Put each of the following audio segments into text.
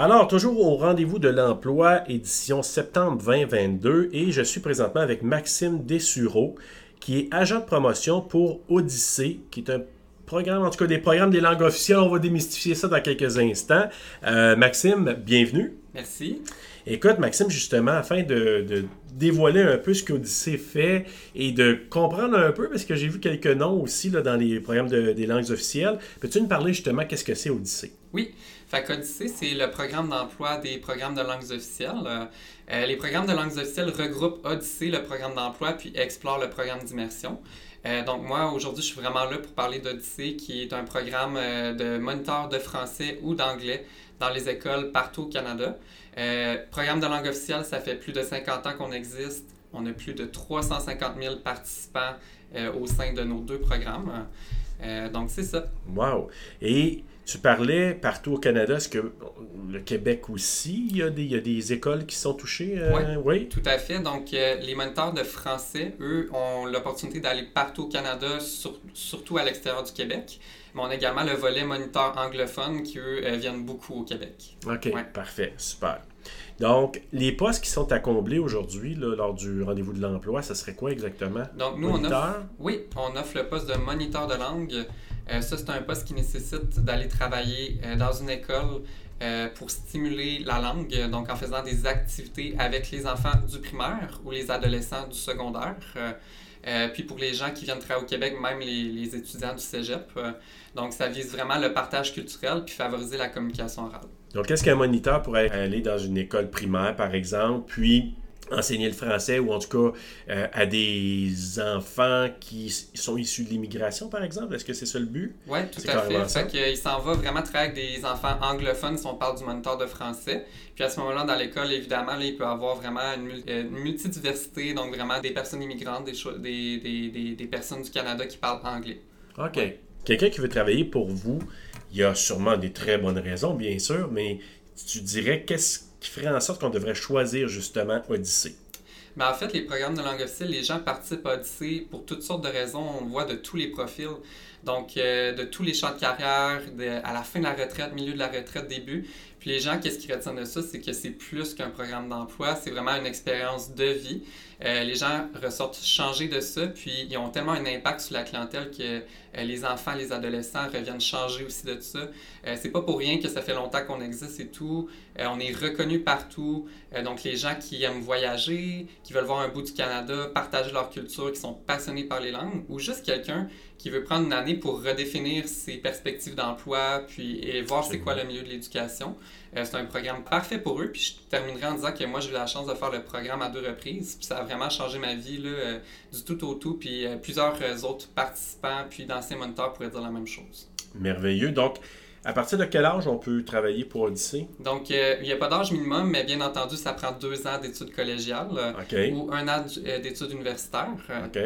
Alors, toujours au rendez-vous de l'emploi, édition septembre 2022, et je suis présentement avec Maxime Dessureau, qui est agent de promotion pour Odyssée, qui est un programme, en tout cas des programmes des langues officielles. On va démystifier ça dans quelques instants. Euh, Maxime, bienvenue. Merci. Écoute, Maxime, justement, afin de, dévoiler un peu ce qu'Odyssée fait et de comprendre un peu, parce que j'ai vu quelques noms aussi là, dans les programmes des langues officielles, peux-tu nous parler justement qu'est-ce que c'est Odyssée? Oui. Fait qu'Odyssée, c'est le programme d'emploi des programmes de langues officielles. Euh, les programmes de langues officielles regroupent Odyssée, le programme d'emploi, puis Explore, le programme d'immersion. Euh, donc moi, aujourd'hui, je suis vraiment là pour parler d'Odyssée, qui est un programme euh, de moniteur de français ou d'anglais dans les écoles partout au Canada. programme de langue officielle, ça fait plus de 50 ans qu'on existe. On a plus de 350 000 participants au sein de nos deux programmes. donc c'est ça. Wow! Et tu parlais partout au Canada, est-ce que le Québec aussi, il y a des, des écoles qui sont touchées? Euh, oui, tout à fait. Donc, euh, les moniteurs de français, eux, ont l'opportunité d'aller partout au Canada, surtout à l'extérieur du Québec. Mais on a également le volet moniteur anglophone qui, eux, euh, viennent beaucoup au Québec. OK, parfait, super. Donc, les postes qui sont à combler aujourd'hui lors du rendez-vous de l'emploi, ça serait quoi exactement? Donc, nous, on offre, oui, on offre le poste de moniteur de langue. Euh, ça, c'est un poste qui nécessite d'aller travailler euh, dans une école euh, pour stimuler la langue, donc en faisant des activités avec les enfants du primaire ou les adolescents du secondaire. puis pour les gens qui viennent travailler au Québec, même les, étudiants du cégep. donc ça vise vraiment le partage culturel puis favoriser la communication orale. Donc, quest ce qu'un moniteur pourrait aller dans une école primaire, par exemple, puis enseigner le français ou en tout cas euh, à des enfants qui sont issus de l'immigration, par exemple? Est-ce que c'est ça le but? Oui, tout à fait. fait il s'en va vraiment travailler avec des enfants anglophones si on parle du moniteur de français. Puis à ce moment-là, dans l'école, évidemment, là, il peut avoir vraiment une, une, multidiversité, donc vraiment des personnes immigrantes, des, des, des, des, personnes du Canada qui parlent anglais. OK. Quelqu'un qui veut travailler pour vous, il y a sûrement des très bonnes raisons, bien sûr, mais tu dirais qu'est-ce qui ferait en sorte qu'on devrait choisir justement Odyssée? Ben, en fait, les programmes de langue officielle, les gens participent à Odyssée pour toutes sortes de raisons. On voit de tous les profils. Donc, euh, de tous les champs de carrière, à la fin de la retraite, milieu de la retraite, début. Puis les gens, qu'est-ce qu'ils retiennent de ça? C'est que c'est plus qu'un programme d'emploi, c'est vraiment une expérience de vie. Euh, les gens ressortent changés de ça, puis ils ont tellement un impact sur la clientèle que euh, les enfants, les adolescents reviennent changer aussi de ça. Euh, c'est pas pour rien que ça fait longtemps qu'on existe et tout. on est reconnu partout. donc les gens qui aiment voyager, qui veulent voir un bout du Canada, partager leur culture, qui sont passionnés par les langues, ou juste quelqu'un qui veut prendre une année pour redéfinir ses perspectives d'emploi, puis et voir c'est quoi le milieu de l'éducation. Euh, c'est un programme parfait pour eux. Puis je terminerai en disant que moi, j'ai eu la chance de faire le programme à deux reprises. Puis ça a vraiment changé ma vie là, euh, du tout au tout. Puis euh, plusieurs autres participants, puis d'anciens moniteurs pourraient dire la même chose. Merveilleux. Donc, à partir de quel âge on peut travailler pour Odyssey? Donc, euh, il n'y a pas d'âge minimum, mais bien entendu, ça prend deux ans d'études collégiales euh, ou un an euh, d'études universitaires.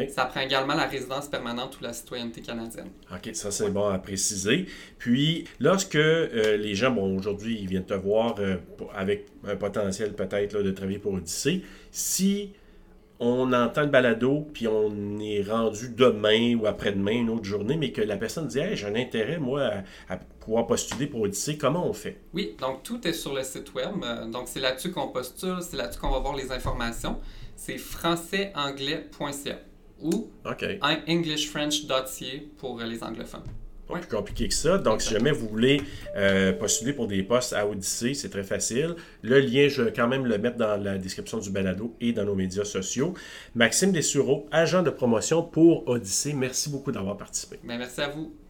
Ça prend également la résidence permanente ou la citoyenneté canadienne. OK, ça c'est bon à préciser. Puis, lorsque les gens, bon, aujourd'hui, ils viennent te voir avec un potentiel peut-être de travailler pour Odyssey, si on entend le balado, puis on est rendu demain ou après-demain, une autre journée, mais que la personne dit hey, j'ai un intérêt, moi, à, pouvoir postuler pour Odyssey, comment on fait? Oui, donc tout est sur le site web. Euh, donc c'est là-dessus qu'on postule, c'est là-dessus qu'on va voir les informations. C'est françaisanglais.ca ou okay. englishfrench.ca pour les anglophones pas plus compliqué que ça. Donc, si jamais vous voulez euh, postuler pour des postes à Odyssée, c'est très facile. Le lien, je vais quand même le mettre dans la description du balado et dans nos médias sociaux. Maxime Dessureau, agent de promotion pour Odyssée, merci beaucoup d'avoir participé. Ben, merci à vous.